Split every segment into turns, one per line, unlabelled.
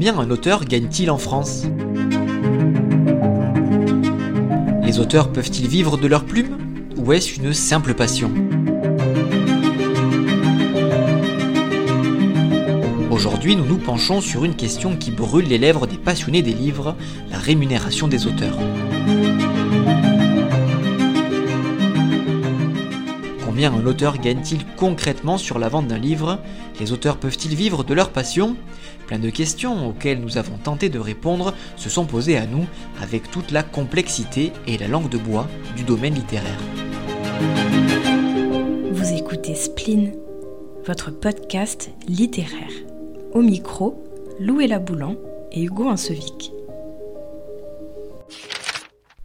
Combien un auteur gagne-t-il en France? Les auteurs peuvent-ils vivre de leur plume? Ou est-ce une simple passion? Aujourd'hui, nous nous penchons sur une question qui brûle les lèvres des passionnés des livres, la rémunération des auteurs. Un auteur gagne-t-il concrètement sur la vente d'un livre? Les auteurs peuvent-ils vivre de leur passion? Plein de questions auxquelles nous avons tenté de répondre se sont posées à nous avec toute la complexité et la langue de bois du domaine littéraire.
Vous écoutez Spleen, votre podcast littéraire. Au micro, Lou Boulan et Hugo.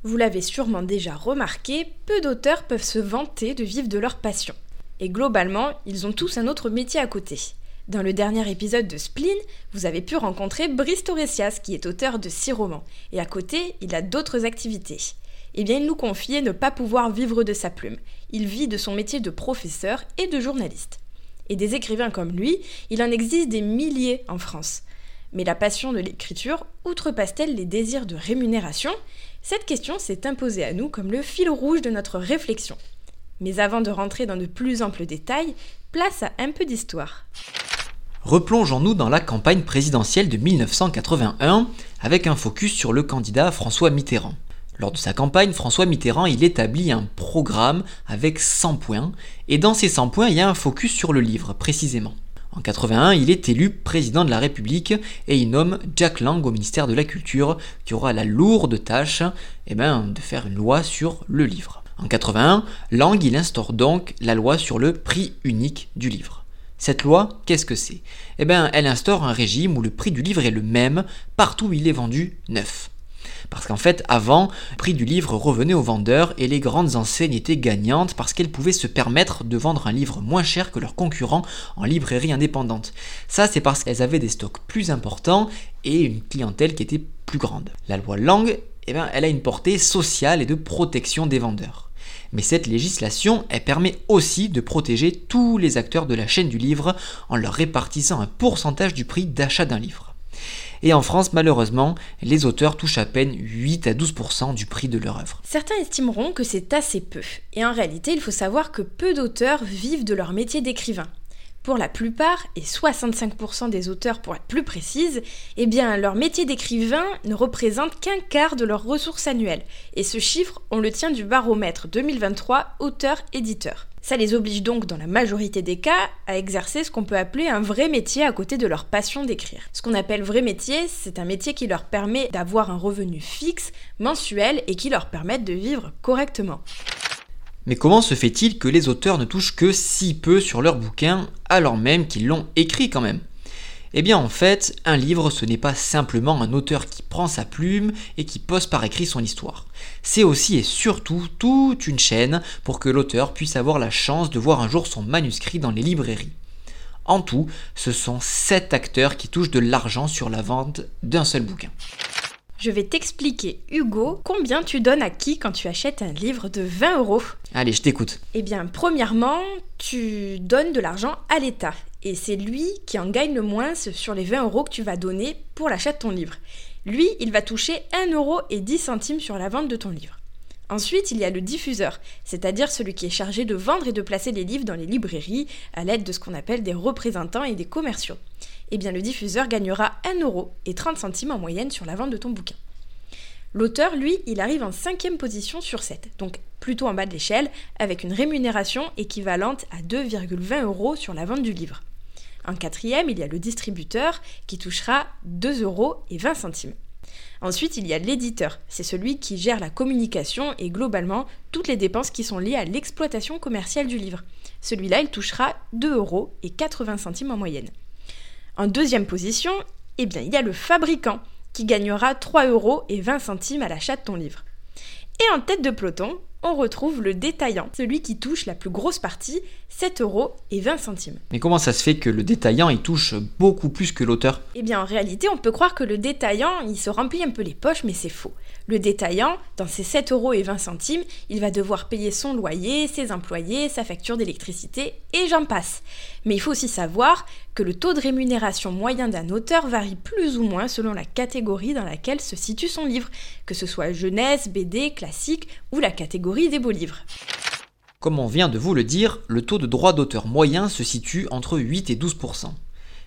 Vous l'avez sûrement déjà remarqué, peu d'auteurs peuvent se vanter de vivre de leur passion. Et globalement, ils ont tous un autre métier à côté. Dans le dernier épisode de Spleen, vous avez pu rencontrer Brice Torresias, qui est auteur de six romans. Et à côté, il a d'autres activités. Eh bien, il nous confiait ne pas pouvoir vivre de sa plume. Il vit de son métier de professeur et de journaliste. Et des écrivains comme lui, il en existe des milliers en France. Mais la passion de l'écriture outrepasse-t-elle les désirs de rémunération? Cette question s'est imposée à nous comme le fil rouge de notre réflexion. Mais avant de rentrer dans de plus amples détails, place à un peu d'histoire.
Replongeons-nous dans la campagne présidentielle de 1981 avec un focus sur le candidat François Mitterrand. Lors de sa campagne, François Mitterrand il établit un programme avec 100 points, et dans ces 100 points, il y a un focus sur le livre précisément. En 81, il est élu président de la République et il nomme Jack Lang au ministère de la Culture, qui aura la lourde tâche eh ben, de faire une loi sur le livre. En 81, Lang il instaure donc la loi sur le prix unique du livre. Cette loi, qu'est-ce que c'est? Eh bien, elle instaure un régime où le prix du livre est le même partout où il est vendu neuf. Parce qu'en fait, avant, le prix du livre revenait aux vendeurs et les grandes enseignes étaient gagnantes parce qu'elles pouvaient se permettre de vendre un livre moins cher que leurs concurrents en librairie indépendante. Ça, c'est parce qu'elles avaient des stocks plus importants et une clientèle qui était plus grande. La loi Lang, eh ben, elle a une portée sociale et de protection des vendeurs. Mais cette législation, elle permet aussi de protéger tous les acteurs de la chaîne du livre en leur répartissant un pourcentage du prix d'achat d'un livre. Et en France, malheureusement, les auteurs touchent à peine 8 à 12% du prix de leur œuvre.
Certains estimeront que c'est assez peu. Et en réalité, il faut savoir que peu d'auteurs vivent de leur métier d'écrivain. Pour la plupart, et 65% des auteurs pour être plus précise, eh bien leur métier d'écrivain ne représente qu'un quart de leurs ressources annuelles. Et ce chiffre, on le tient du baromètre 2023 auteur-éditeur. Ça les oblige donc, dans la majorité des cas, à exercer ce qu'on peut appeler un vrai métier à côté de leur passion d'écrire. Ce qu'on appelle vrai métier, c'est un métier qui leur permet d'avoir un revenu fixe, mensuel, et qui leur permet de vivre correctement.
Mais comment se fait-il que les auteurs ne touchent que si peu sur leur bouquin alors même qu'ils l'ont écrit quand même? Eh bien en fait, un livre ce n'est pas simplement un auteur qui prend sa plume et qui pose par écrit son histoire. C'est aussi et surtout toute une chaîne pour que l'auteur puisse avoir la chance de voir un jour son manuscrit dans les librairies. En tout, ce sont 7 acteurs qui touchent de l'argent sur la vente d'un seul bouquin.
Je vais t'expliquer, Hugo, combien tu donnes à qui quand tu achètes un livre de 20 euros.
Allez, je t'écoute.
Eh bien, premièrement, tu donnes de l'argent à l'État. Et c'est lui qui en gagne le moins sur les 20 euros que tu vas donner pour l'achat de ton livre. Lui, il va toucher 1 euro et 10 centimes sur la vente de ton livre. Ensuite, il y a le diffuseur, c'est-à-dire celui qui est chargé de vendre et de placer les livres dans les librairies à l'aide de ce qu'on appelle des représentants et des commerciaux eh bien le diffuseur gagnera 1 euro et 30 centimes en moyenne sur la vente de ton bouquin. L'auteur, lui, il arrive en cinquième position sur 7, donc plutôt en bas de l'échelle, avec une rémunération équivalente à 2,20 euros sur la vente du livre. En quatrième, il y a le distributeur qui touchera 2 euros et 20 centimes. Ensuite, il y a l'éditeur, c'est celui qui gère la communication et globalement toutes les dépenses qui sont liées à l'exploitation commerciale du livre. Celui-là, il touchera 2 euros et 80 centimes en moyenne. En deuxième position, eh bien, il y a le fabricant qui gagnera 3 euros et 20 centimes à l'achat de ton livre. Et en tête de peloton, on retrouve le détaillant, celui qui touche la plus grosse partie, 7 euros et 20 centimes.
Mais comment ça se fait que le détaillant il touche beaucoup plus que l'auteur?
Eh bien en réalité on peut croire que le détaillant il se remplit un peu les poches mais c'est faux. Le détaillant, dans ses 7,20 euros, il va devoir payer son loyer, ses employés, sa facture d'électricité et j'en passe. Mais il faut aussi savoir que le taux de rémunération moyen d'un auteur varie plus ou moins selon la catégorie dans laquelle se situe son livre, que ce soit jeunesse, BD, classique ou la catégorie des beaux livres.
Comme on vient de vous le dire, le taux de droit d'auteur moyen se situe entre 8 et 12%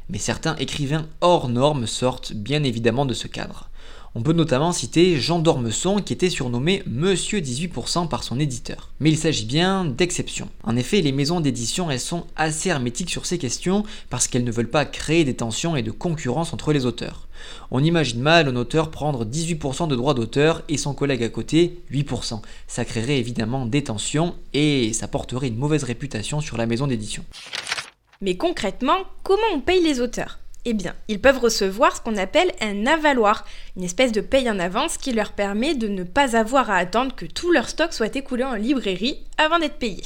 mais certains écrivains hors normes sortent bien évidemment de ce cadre. On peut notamment citer Jean d'Ormesson qui était surnommé Monsieur 18% par son éditeur. Mais il s'agit bien d'exceptions. En effet, les maisons d'édition sont assez hermétiques sur ces questions parce qu'elles ne veulent pas créer des tensions et de concurrence entre les auteurs. On imagine mal un auteur prendre 18% de droits d'auteur et son collègue à côté 8%. Ça créerait évidemment des tensions et ça porterait une mauvaise réputation sur la maison d'édition.
Mais concrètement, comment on paye les auteurs? Eh bien, ils peuvent recevoir ce qu'on appelle un avaloir, une espèce de paye en avance qui leur permet de ne pas avoir à attendre que tout leur stock soit écoulé en librairie avant d'être payé.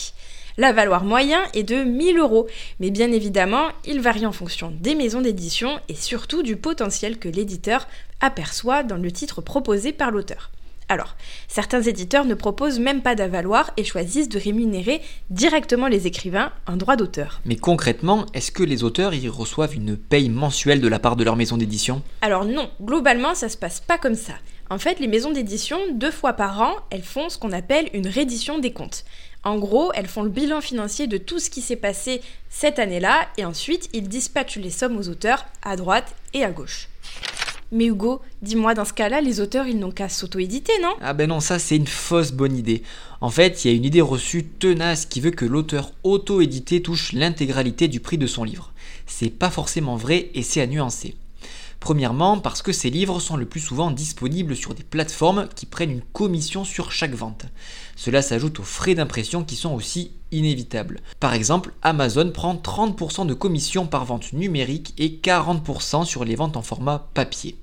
L'avaloir moyen est de 1000 euros, mais bien évidemment, il varie en fonction des maisons d'édition et surtout du potentiel que l'éditeur aperçoit dans le titre proposé par l'auteur. Alors, certains éditeurs ne proposent même pas d'avaloir et choisissent de rémunérer directement les écrivains en droit d'auteur.
Mais concrètement, est-ce que les auteurs y reçoivent une paye mensuelle de la part de leur maison d'édition?
Alors non, globalement ça se passe pas comme ça. En fait, les maisons d'édition, deux fois par an, elles font ce qu'on appelle une reddition des comptes. En gros, elles font le bilan financier de tout ce qui s'est passé cette année-là et ensuite ils dispatchent les sommes aux auteurs à droite et à gauche. Mais Hugo, dis-moi, dans ce cas-là, les auteurs, ils n'ont qu'à s'auto-éditer, non?
Ah ben non, ça c'est une fausse bonne idée. En fait, il y a une idée reçue tenace qui veut que l'auteur auto-édité touche l'intégralité du prix de son livre. C'est pas forcément vrai et c'est à nuancer. Premièrement, parce que ces livres sont le plus souvent disponibles sur des plateformes qui prennent une commission sur chaque vente. Cela s'ajoute aux frais d'impression qui sont aussi inévitables. Par exemple, Amazon prend 30% de commission par vente numérique et 40% sur les ventes en format papier.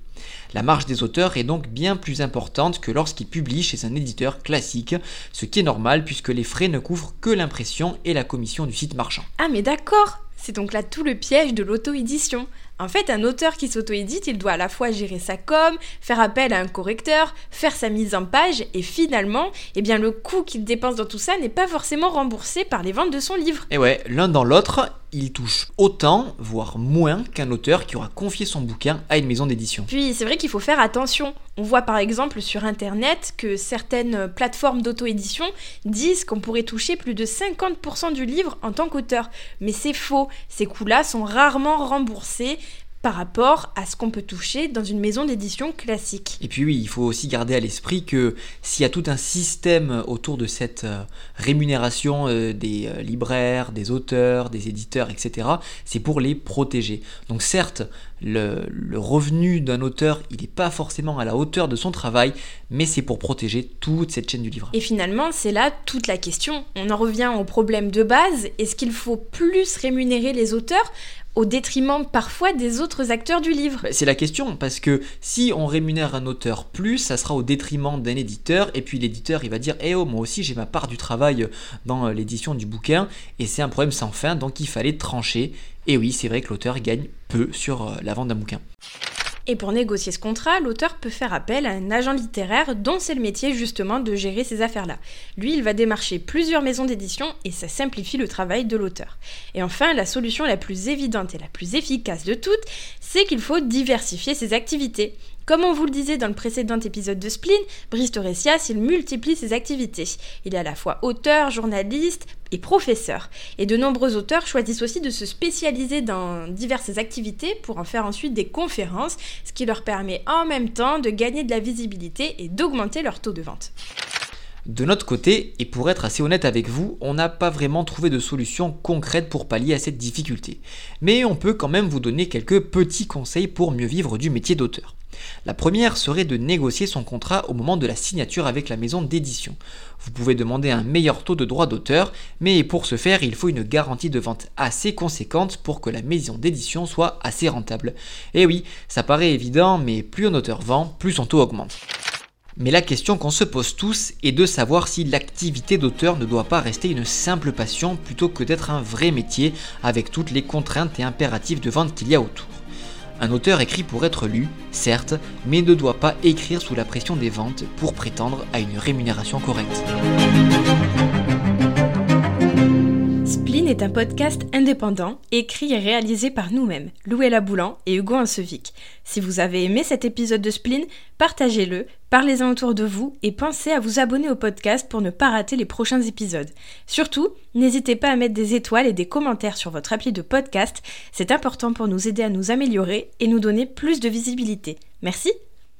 La marge des auteurs est donc bien plus importante que lorsqu'ils publient chez un éditeur classique, ce qui est normal puisque les frais ne couvrent que l'impression et la commission du site marchand.
Ah mais d'accord C'est donc là tout le piège de l'auto-édition. En fait, un auteur qui s'auto-édite, il doit à la fois gérer sa com, faire appel à un correcteur, faire sa mise en page, et finalement, eh bien, le coût qu'il dépense dans tout ça n'est pas forcément remboursé par les ventes de son livre.
Et ouais, l'un dans l'autre, il touche autant, voire moins, qu'un auteur qui aura confié son bouquin à une maison d'édition.
Puis c'est vrai qu'il faut faire attention. On voit par exemple sur Internet que certaines plateformes d'auto-édition disent qu'on pourrait toucher plus de 50% du livre en tant qu'auteur. Mais c'est faux, ces coûts-là sont rarement remboursés par rapport à ce qu'on peut toucher dans une maison d'édition classique.
Et puis oui, il faut aussi garder à l'esprit que s'il y a tout un système autour de cette euh, rémunération euh, des euh, libraires, des auteurs, des éditeurs, etc., c'est pour les protéger. Donc certes, le, le revenu d'un auteur, il n'est pas forcément à la hauteur de son travail, mais c'est pour protéger toute cette chaîne du livre.
Et finalement, c'est là toute la question. On en revient au problème de base. Est-ce qu'il faut plus rémunérer les auteurs au détriment parfois des autres acteurs du livre
C'est la question, parce que si on rémunère un auteur plus, ça sera au détriment d'un éditeur, et puis l'éditeur il va dire Eh oh, moi aussi j'ai ma part du travail dans l'édition du bouquin, et c'est un problème sans fin, donc il fallait trancher. Et oui, c'est vrai que l'auteur gagne peu sur euh, la vente d'un bouquin.
Et pour négocier ce contrat, l'auteur peut faire appel à un agent littéraire dont c'est le métier justement de gérer ces affaires-là. Lui, il va démarcher plusieurs maisons d'édition et ça simplifie le travail de l'auteur. Et enfin, la solution la plus évidente et la plus efficace de toutes, c'est qu'il faut diversifier ses activités. Comme on vous le disait dans le précédent épisode de Spleen, Brice Torresias, il multiplie ses activités. Il est à la fois auteur, journaliste et professeur. Et de nombreux auteurs choisissent aussi de se spécialiser dans diverses activités pour en faire ensuite des conférences, ce qui leur permet en même temps de gagner de la visibilité et d'augmenter leur taux de vente.
De notre côté, et pour être assez honnête avec vous, on n'a pas vraiment trouvé de solution concrète pour pallier à cette difficulté. Mais on peut quand même vous donner quelques petits conseils pour mieux vivre du métier d'auteur. La première serait de négocier son contrat au moment de la signature avec la maison d'édition. Vous pouvez demander un meilleur taux de droit d'auteur, mais pour ce faire, il faut une garantie de vente assez conséquente pour que la maison d'édition soit assez rentable. Et oui, ça paraît évident, mais plus un auteur vend, plus son taux augmente. Mais la question qu'on se pose tous est de savoir si l'activité d'auteur ne doit pas rester une simple passion plutôt que d'être un vrai métier avec toutes les contraintes et impératifs de vente qu'il y a autour. Un auteur écrit pour être lu, certes, mais ne doit pas écrire sous la pression des ventes pour prétendre à une rémunération correcte.
Est un podcast indépendant, écrit et réalisé par nous-mêmes, Louella Boulan et Hugo Ansevic. Si vous avez aimé cet épisode de Spleen, partagez-le, parlez-en autour de vous et pensez à vous abonner au podcast pour ne pas rater les prochains épisodes. Surtout, n'hésitez pas à mettre des étoiles et des commentaires sur votre appli de podcast, c'est important pour nous aider à nous améliorer et nous donner plus de visibilité. Merci